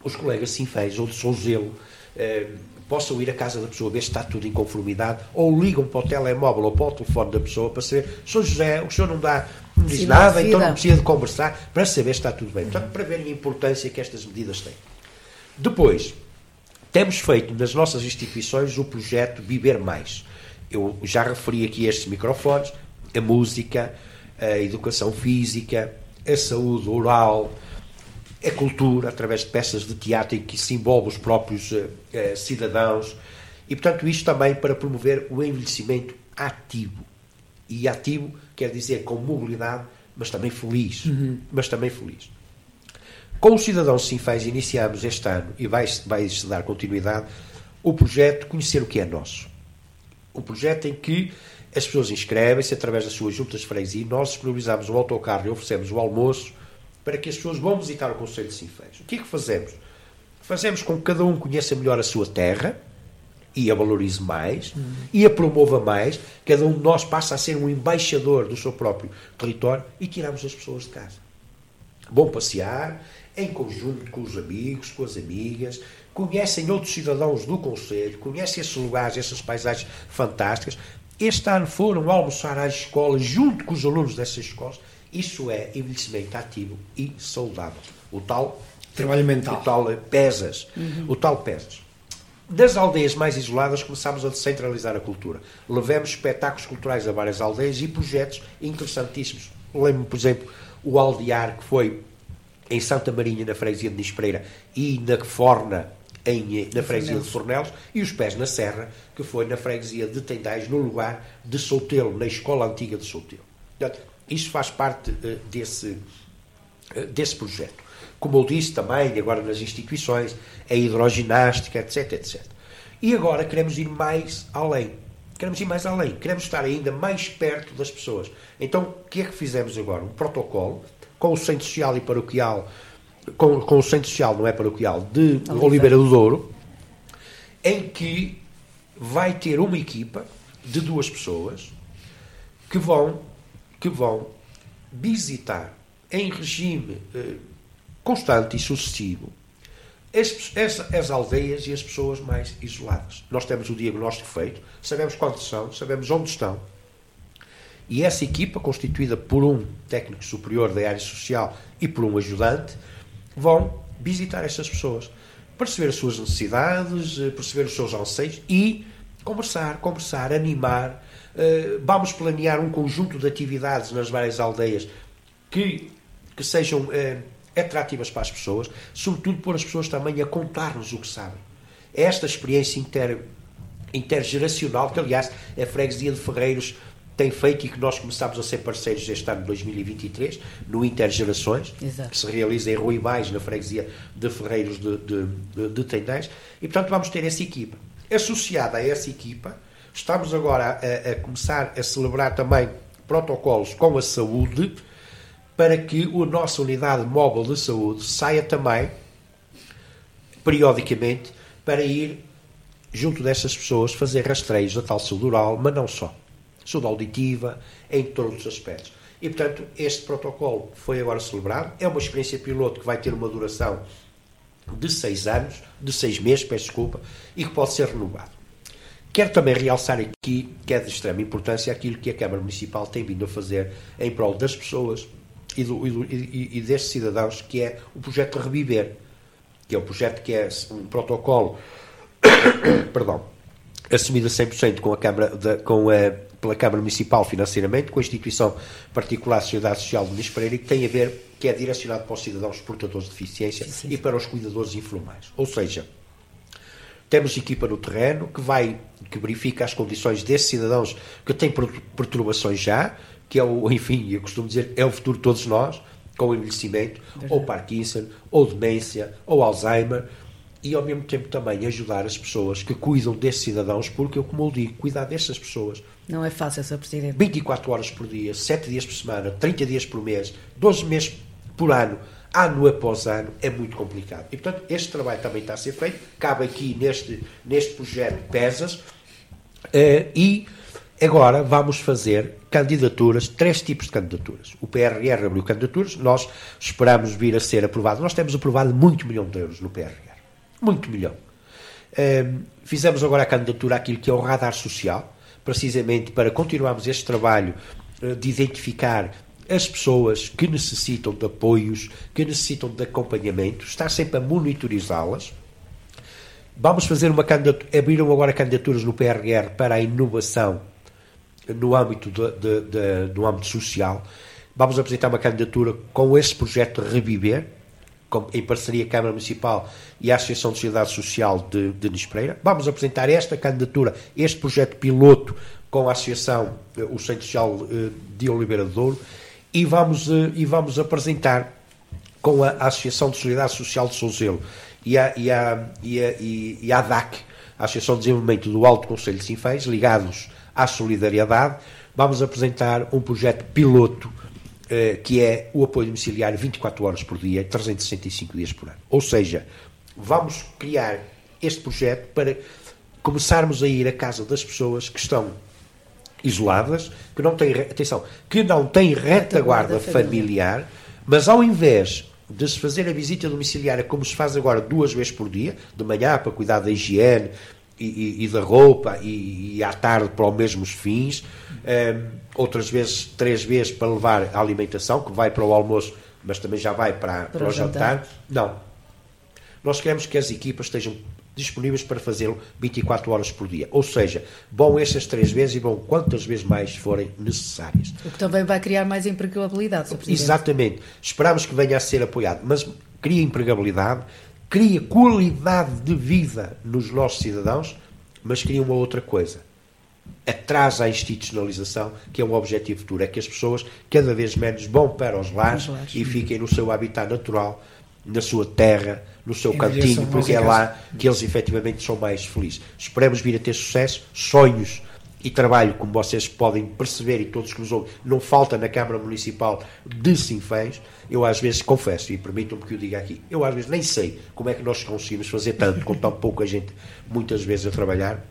os colegas sinfãs ou de Souzelo eh, possam ir à casa da pessoa ver se está tudo em conformidade ou ligam para o telemóvel ou para o telefone da pessoa para saber, Sou José, o senhor não dá não diz nada, então não precisa de conversar para saber se está tudo bem. Portanto, para verem a importância que estas medidas têm. Depois, temos feito nas nossas instituições o projeto Viver Mais. Eu já referi aqui estes microfones, a música, a educação física, a saúde oral, a cultura, através de peças de teatro em que se envolve os próprios uh, uh, cidadãos. E, portanto, isto também para promover o envelhecimento ativo. E ativo quer dizer com mobilidade, mas também feliz. Uhum. Mas também feliz. Com o Cidadão Sinfãs iniciamos este ano e vai-se vai -se dar continuidade o projeto Conhecer o que é Nosso. O projeto em que As pessoas inscrevem-se através das suas juntas de freguesia. Nós disponibilizamos o autocarro e oferecemos o almoço para que as pessoas vão visitar o Conselho de Sinfãs. O que é que fazemos? Fazemos com que cada um conheça melhor a sua terra e a valorize mais uhum. e a promova mais. Cada um de nós passa a ser um embaixador do seu próprio território e tiramos as pessoas de casa. Vão passear em conjunto com os amigos, com as amigas, conhecem outros cidadãos do Conselho, conhecem esses lugares, essas paisagens fantásticas. Este ano foram almoçar às escolas junto com os alunos dessas escolas. Isso é envelhecimento ativo e saudável. O tal trabalho mental. O tal pesas. Uhum. O tal pesas. Das aldeias mais isoladas começámos a descentralizar a cultura. Levemos espetáculos culturais a várias aldeias e projetos interessantíssimos. Lembro-me, por exemplo, o Aldear, que foi em Santa Marinha, na freguesia de Nispereira, e na Forna, em, na freguesia de Fornelos, e os Pés na Serra, que foi na freguesia de Tendais, no lugar de Soutelo, na escola antiga de Soutelo. Portanto, isto faz parte uh, desse, uh, desse projeto. Como eu disse também, agora nas instituições, a hidroginástica, etc, etc. E agora queremos ir mais além. Queremos ir mais além. Queremos estar ainda mais perto das pessoas. Então, o que é que fizemos agora? Um protocolo com o Centro Social e Paroquial, com, com o Centro Social, não é paroquial, de Oliveira do Douro, em que vai ter uma equipa de duas pessoas que vão, que vão visitar em regime eh, constante e sucessivo as, as, as, aldeias e as pessoas mais isoladas. Nós temos o diagnóstico feito, sabemos quantos são, sabemos onde estão. E essa equipa, constituída por um técnico superior da área social e por um ajudante, vão visitar essas pessoas, perceber as suas necessidades, eh, perceber os seus anseios e conversar, conversar, animar. Eh, vamos planear um conjunto de atividades nas várias aldeias que, que sejam eh, atrativas para as pessoas, sobretudo por as pessoas também a contar-nos o que sabem. É esta experiência inter, intergeracional, que aliás a freguesia de Ferreiros tem feito e que nós começámos a ser parceiros este ano de 2023, no Intergerações, Exato. que se realiza em Ruibais, na freguesia de Ferreiros de, de, de, de Tendães, e portanto vamos ter essa equipa. Associada a essa equipa, estamos agora a, a começar a celebrar também protocolos com a saúde, para que a nossa unidade móvel de saúde saia também, periodicamente, para ir junto dessas pessoas fazer rastreios da tal saúde oral, mas não só. Saúde auditiva, em todos os aspectos. E, portanto, este protocolo foi agora celebrado. É uma experiência piloto que vai ter uma duração de seis anos, de seis meses, peço desculpa, e que pode ser renovado. Quero também realçar aqui que é de extrema importância aquilo que a Câmara Municipal tem vindo a fazer em prol das pessoas, e, do, e, do, e, e destes cidadãos, que é o projeto Reviver, que é um projeto que é um protocolo perdão, assumido a 100% com a Câmara, de, com a, pela Câmara Municipal financeiramente, com a instituição particular Sociedade Social de Nis Pereira, que tem a ver, que é direcionado para os cidadãos portadores de deficiência sim, sim. e para os cuidadores informais. Ou seja, temos equipa no terreno que vai, que verifica as condições desses cidadãos que têm perturbações já, que é o, enfim, eu costumo dizer, é o futuro de todos nós, com o envelhecimento, Verdade. ou Parkinson, ou demência, ou Alzheimer, e ao mesmo tempo também ajudar as pessoas que cuidam desses cidadãos, porque eu, como eu digo, cuidar dessas pessoas. Não é fácil, Sr. Presidente. 24 horas por dia, 7 dias por semana, 30 dias por mês, 12 meses por ano, ano após ano, é muito complicado. E, portanto, este trabalho também está a ser feito, cabe aqui neste, neste projeto PESAS, uh, e Agora vamos fazer candidaturas, três tipos de candidaturas. O PRR abriu candidaturas, nós esperamos vir a ser aprovado. Nós temos aprovado muito milhão de euros no PRR. Muito milhão. Um, fizemos agora a candidatura àquilo que é o radar social, precisamente para continuarmos este trabalho uh, de identificar as pessoas que necessitam de apoios, que necessitam de acompanhamento, estar sempre a monitorizá-las. Vamos fazer uma candidatura, abriram agora candidaturas no PRR para a inovação no âmbito, de, de, de, do âmbito social. Vamos apresentar uma candidatura com esse projeto Reviver, com, em parceria Câmara Municipal e a Associação de Sociedade Social de, de Nispereira. Vamos apresentar esta candidatura, este projeto piloto com a Associação, eh, o Centro Social eh, de Oliveira de Douro, e vamos, eh, e vamos apresentar com a Associação de Sociedade Social de Souzelo e a, e a, e a, e a ADAC, a Associação de Desenvolvimento do Alto Conselho de Sinfãs, ligados à solidariedade, vamos apresentar um projeto piloto que é o apoio domiciliário 24 horas por dia, 365 dias por ano. Ou seja, vamos criar este projeto para começarmos a ir à casa das pessoas que estão isoladas, que não têm, atenção, que não têm retaguarda familiar, mas ao invés de se fazer a visita domiciliária como se faz agora duas vezes por dia, de manhã para cuidar da higiene e, e, e da roupa e, e, à tarde para os mesmos fins, um, ehm, outras vezes, três vezes para levar a alimentação, que vai para o almoço, mas também já vai para, para, para o jantar. jantar. Não. Nós queremos que as equipas estejam disponíveis para fazê-lo 24 horas por dia. Ou seja, vão estas três vezes e vão quantas vezes mais forem necessárias. O que também vai criar mais empregabilidade, Exatamente. Esperamos que venha a ser apoiado, mas cria empregabilidade, cria qualidade de vida nos nossos cidadãos, mas cria uma outra coisa. Atrasa a institucionalização, que é um objetivo futuro, é que as pessoas cada vez menos vão para os lares, os lares. e fiquem no seu habitat natural, na sua terra, no seu cantinho, porque é lá que eles efetivamente são mais felizes. Esperamos vir a ter sucesso, sonhos e trabalho, como vocês podem perceber e todos que nos ouvem, não falta na Câmara Municipal de Sinfãs. Eu às vezes confesso, e permitam-me que eu diga aqui, eu às vezes nem sei como é que nós conseguimos fazer tanto com tão pouca gente, muitas vezes a trabalhar,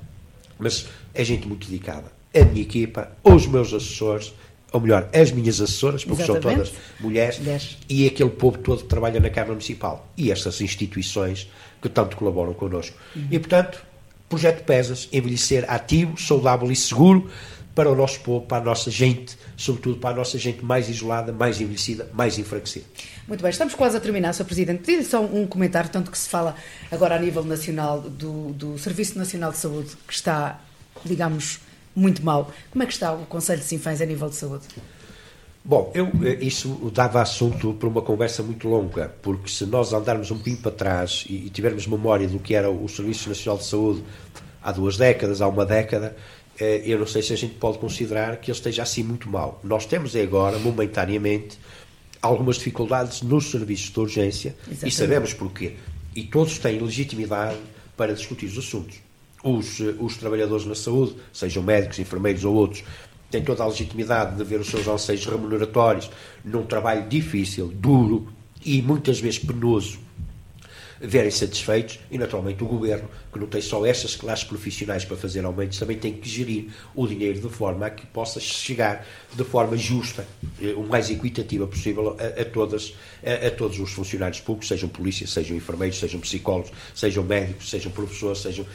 mas é gente muito dedicada. A minha equipa, os meus assessores, ou melhor, as minhas assessoras, porque Exatamente. são todas mulheres, e aquele povo todo que trabalha na Câmara Municipal e estas instituições que tanto colaboram connosco. Uhum. E, portanto, projeto PESAS, envelhecer ativo, saudável e seguro para o nosso povo, para a nossa gente, sobretudo para a nossa gente mais isolada, mais envelhecida, mais enfraquecida. Muito bem, estamos quase a terminar, Sr. Presidente. Pedir só um comentário, tanto que se fala agora a nível nacional do, do Serviço Nacional de Saúde, que está, digamos, muito mal. Como é que está o Conselho de Sinfãs a nível de saúde? Bom, eu, eh, isso dava assunto para uma conversa muito longa, porque se nós andarmos um pouquinho para trás e, e tivermos memória do que era o Serviço Nacional de Saúde há duas décadas, há uma década, eh, eu não sei se a gente pode considerar que ele esteja assim muito mal. Nós temos agora, momentaneamente, algumas dificuldades nos serviços de urgência Exatamente. e sabemos porquê. E todos têm legitimidade para discutir os assuntos os, eh, os trabalhadores na saúde, sejam médicos, enfermeiros ou outros, têm toda a legitimidade de ver os seus anseios remuneratórios num trabalho difícil, duro e muitas vezes penoso verem satisfeitos e, naturalmente, o governo, que não tem só estas classes profissionais para fazer aumentos, também tem que gerir o dinheiro de forma a que possa chegar de forma justa, eh, o mais equitativa possível, a, a todas, a, a, todos os funcionários públicos, sejam polícias, sejam enfermeiros, sejam psicólogos, sejam médicos, sejam professores, sejam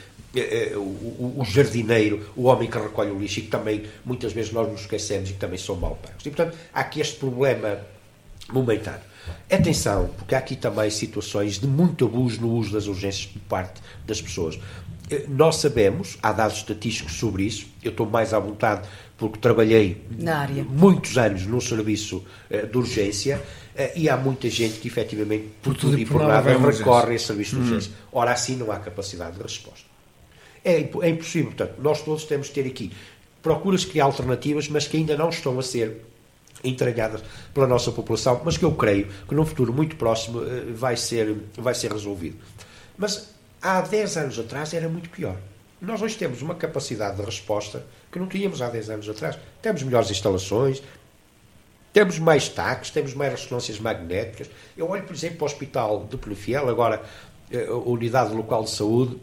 é, é, o, o, jardineiro, o homem que recolhe o lixo e que também muitas vezes nós nos esquecemos e que também são mal pagos. E portanto há aqui este problema momentâneo. Atenção, porque há aqui também situações de muito abuso no uso das urgências por parte das pessoas. Eh, nós sabemos, há dados estatísticos sobre isso, eu estou mais à vontade porque trabalhei muitos anos num serviço uh, de urgência uh, e há muita gente que efetivamente, por, por tudo e por, por nada, recorre a serviço de urgência. Hum. Ora, assim não há capacidade de resposta. É, é impossível. Portanto, nós todos temos que ter aqui procuras criar alternativas, mas que ainda não estão a ser entranhadas pela nossa população, mas que eu creio que num futuro muito próximo eh, vai ser, vai ser resolvido. Mas há 10 anos atrás era muito pior. Nós hoje temos uma capacidade de resposta que não tínhamos há 10 anos atrás. Temos melhores instalações, temos mais taques, temos mais ressonâncias magnéticas. Eu olho, por exemplo, para o Hospital de Penefiel, agora eh, a Unidade Local de Saúde,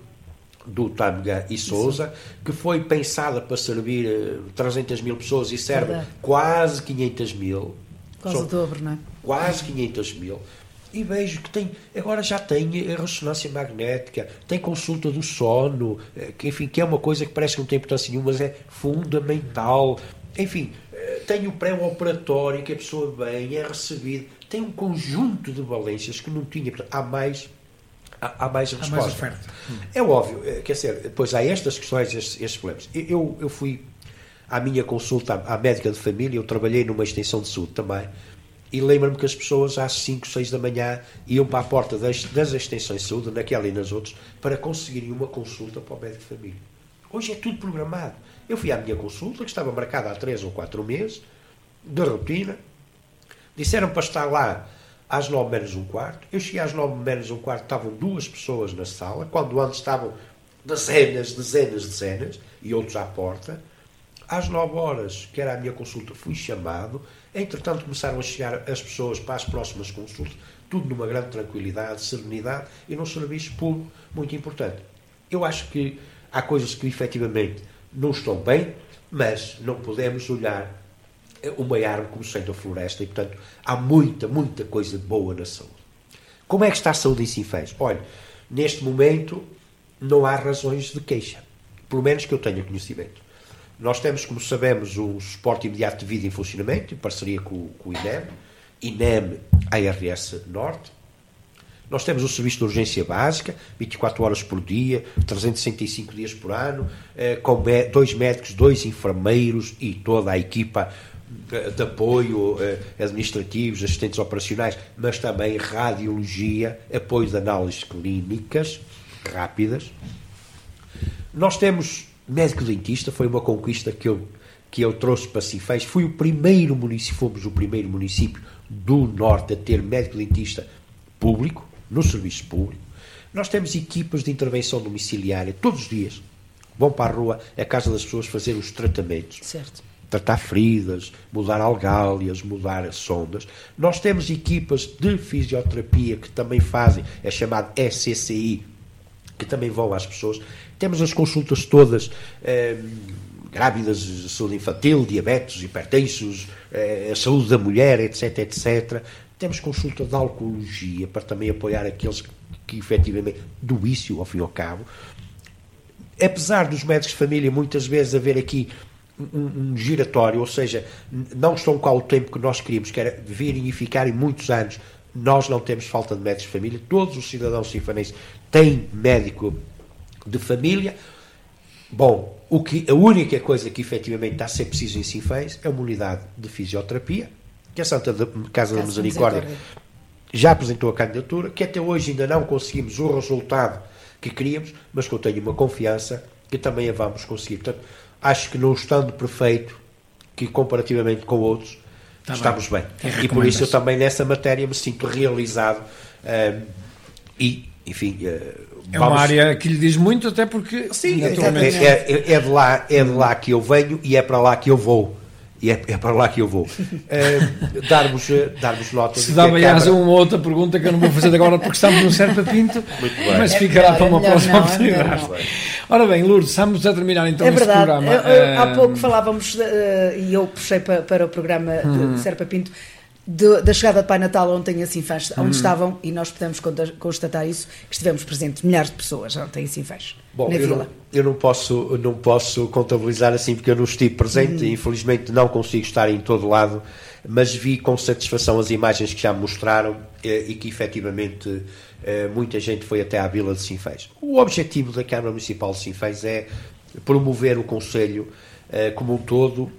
do Tâmega e Souza, que foi pensada para servir 300 eh, mil pessoas e serve Verdade. quase 500 mil. Quase o dobro, não é? Quase 500 mil. E vejo que tem, agora já tem a ressonância magnética, tem consulta do sono, eh, que, enfim, que é uma coisa que parece que não tem importância nenhuma, mas é fundamental. Enfim, eh, tem o pré-operatório, que a pessoa vem, é recebida, tem um conjunto de valências que não tinha. Portanto, há mais há, há mais resposta. Há mais oferta. É óbvio, eh, quer dizer, depois há estas questões, estes, estes problemas. Eu, eu fui à minha consulta à médica de família, eu trabalhei numa extensão de saúde também, e lembro-me que as pessoas às 5, 6 da manhã iam para a porta das, das extensões de saúde, naquela e nas outras, para conseguirem uma consulta para o médico de família. Hoje é tudo programado. Eu fui à minha consulta, que estava marcada há 3 ou 4 meses, de rotina, disseram para estar lá às nove menos um quarto. Eu cheguei às nove menos um quarto, estavam duas pessoas na sala, quando antes estavam dezenas, dezenas, dezenas, e outros à porta. Às 9 horas, que era a minha consulta, fui chamado. Entretanto, começaram a chegar as pessoas para as próximas consultas, tudo numa grande tranquilidade, serenidade e num serviço público muito importante. Eu acho que há coisas que efetivamente não estão bem, mas não podemos olhar uma árvore como sendo a floresta e, portanto, há muita, muita coisa boa na saúde. Como é que está a saúde em Sinfãs? Olha, neste momento não há razões de queixa, pelo menos que eu tenha conhecimento. Nós temos, como sabemos, um suporte imediato de vida em funcionamento, em parceria com, com o INEM, INEM ARS Norte. Nós temos o serviço de urgência básica, 24 horas por dia, 365 dias por ano, eh, com dois médicos, dois enfermeiros e toda a equipa de apoio eh, administrativos, assistentes operacionais, mas também radiologia, apoio de análises clínicas rápidas. Nós temos médico dentista, foi uma conquista que eu, que eu trouxe para Cifés. Fui o primeiro município, fomos o primeiro município do Norte a ter médico dentista público, no serviço público. Nós temos equipas de intervenção domiciliária todos os dias. Vão para a rua, a casa das pessoas, fazer os tratamentos. Certo tratar feridas, mudar algálias, mudar sondas. Nós temos equipas de fisioterapia que também fazem, é chamado SCCI, que também vão às pessoas. Temos as consultas todas. Eh, grávidas, saúde infantil, diabetes, hipertensos, eh, a saúde da mulher, etc, etc. Temos consulta de alcoologia para também apoiar aqueles que, que efetivamente, do vício, ao fim e ao cabo. Apesar dos médicos de família muitas vezes haver aqui um, um, giratório, ou seja, não estão cá o tempo que nós queríamos, que era virem e ficarem muitos anos. Nós não temos falta de médicos de família, todos os cidadãos sinfanenses têm médico de família. Bom, o que, a única coisa que efetivamente está a ser preciso em Sinfãs é uma unidade de fisioterapia, que a Santa Casa da Misericórdia já apresentou a candidatura, que até hoje ainda não conseguimos o resultado que queríamos, mas que eu tenho uma confiança que também a vamos conseguir. Portanto, acho que não estando perfeito, que comparativamente com outros, tá estamos bem. bem. E por isso eu também nessa matéria me sinto realizado uh, e, enfim. Uh, é uma área que lhe diz muito, até porque. Sim, é, é, é, é, de lá, é de lá que eu venho e é para lá que eu vou. E é, é para lá que eu vou. Uh, darmos, darmos nota. Se dá bem Câmara... uma outra pergunta que eu não vou fazer agora porque estamos no Serpa Pinto, mas ficará para uma próxima oportunidade. Ora bem, Lourdes, estamos a terminar então é verdade. programa. Eu, eu, há eh, pouco falávamos, uh, e eu puxei para, para o programa hum. de Serpa Pinto, da chegada de Pai Natal ontem a Sinfãs, onde hum. estavam, e nós podemos constatar isso, que estivemos presentes milhares de pessoas ontem em Sinfãs, Bom, na eu vila. Não, eu não posso, não posso contabilizar assim porque eu não estive presente, hum. e infelizmente não consigo estar em todo lado, mas vi com satisfação as imagens que já me mostraram eh, e que efetivamente eh, muita gente foi até à Vila de Sinfãs. O objetivo da Câmara Municipal de Sinfãs é promover o Conselho eh, como um todo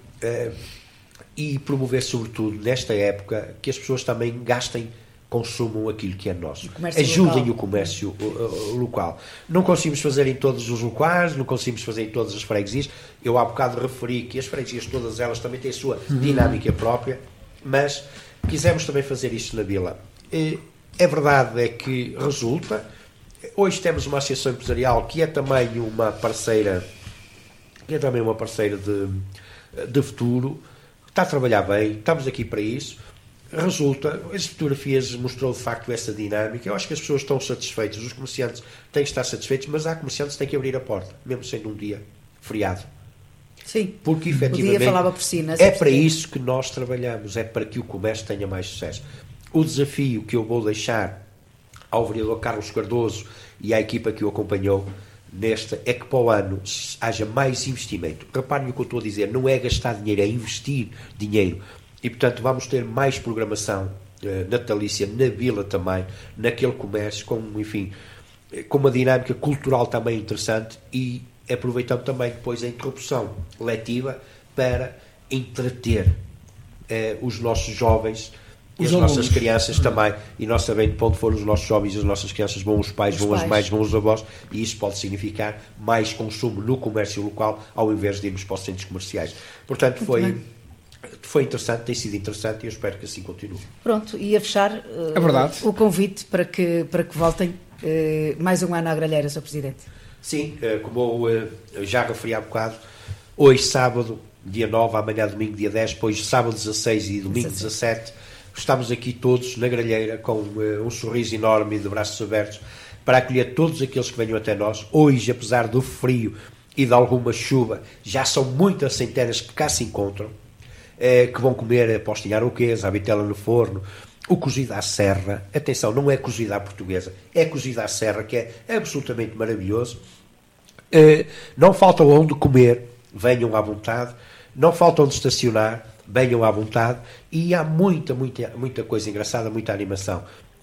e promover, sobretudo, nesta época, que as pessoas também gastem consumam aquilo que é nosso. Ajudem local. o comércio local. Não conseguimos fazer em todos os locais, não conseguimos fazer em todas as freguesias. Eu há bocado referi que as freguesias, todas elas, também têm a sua uhum. dinâmica própria, mas quisemos também fazer isto na vila. E, é verdade é que resulta. Hoje temos uma associação empresarial que é também uma parceira, que é também uma parceira de, de futuro, está a trabalhar bem, estamos aqui para isso. Resulta, as fotografias mostrou de facto essa dinâmica. Eu acho que as pessoas estão satisfeitas, os comerciantes têm que estar satisfeitos, mas há comerciantes que têm que abrir a porta, mesmo sendo um dia feriado. Sim. Porque efetivamente por si, é para isso que nós trabalhamos, é para que o comércio tenha mais sucesso. O desafio que eu vou deixar ao vereador Carlos Cardoso e à equipa que o acompanhou nesta é que para o ano haja mais investimento. Reparem o que eu estou a dizer, não é gastar dinheiro, é investir dinheiro. E portanto vamos ter mais programação uh, natalícia na vila também, naquele comércio, com, enfim, com uma dinâmica cultural também interessante e aproveitando também depois a interrupção letiva para entreter uh, os nossos jovens e as nossas crianças também, e nós sabendo para onde foram os nossos jovens e as nossas crianças, vão os pais, os vão pais. as mães, vão os avós, e isso pode significar mais consumo no comércio local, ao invés de irmos para os centros comerciais. Portanto, foi, foi interessante, tem sido interessante e eu espero que assim continue. Pronto, e a fechar uh, o convite para que, para que voltem uh, mais um ano à gralheira, Sr. Presidente. Sim, uh, como eu já referi há bocado, hoje, sábado, dia 9, amanhã domingo, dia 10, depois sábado 16 e domingo 17. Estamos aqui todos na grelheira com uh, um sorriso enorme e de braços abertos para acolher todos aqueles que venham até nós. Hoje, apesar do frio e de alguma chuva, já são muitas centenas que cá se encontram, eh, que vão comer a postinha aroquesa, a vitela no forno, o cozido à serra. Atenção, não é cozido à portuguesa, é cozido à serra, que é absolutamente maravilhoso. Eh, não falta onde comer, venham à vontade. Não falta onde estacionar, venham à vontade. E há muita, muita, muita coisa engraçada, muita animação.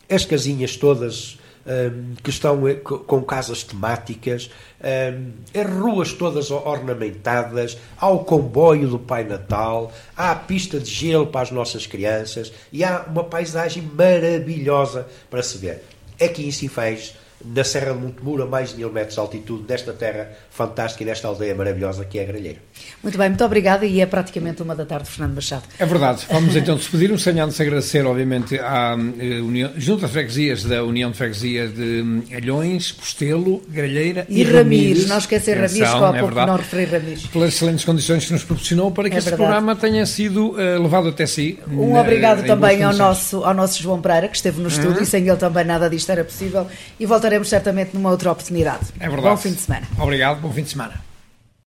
As casinhas todas um, que estão eh, com casas temáticas, um, as ruas todas ornamentadas, há o comboio do Pai Natal, há a pista de gelo para as nossas crianças e há uma paisagem maravilhosa para se ver. Aqui em Sinfãs na Serra de Montemuro, a mais de mil metros de altitude, nesta terra fantástica e nesta aldeia maravilhosa que é a Gralheira. Muito bem, muito obrigada e é praticamente uma da tarde, Fernando Machado. É verdade. Vamos então despedir-nos, sem antes agradecer, obviamente, à eh, União, Junta de Freguesias da União de Freguesias de hum, Alhões, Costelo, Gralheira e, e Ramires. Não esquecer Ramires, que há é pouco não referi Ramires. Pelas excelentes condições que nos proporcionou para que é este verdade. programa tenha sido uh, levado até si. Um obrigado também ao nosso, ao nosso João Pereira, que esteve no estúdio uhum. e sem ele também nada disto era possível. E voltaremos certamente numa outra oportunidade. É verdade. Bom fim de semana. Obrigado, bom fim de semana.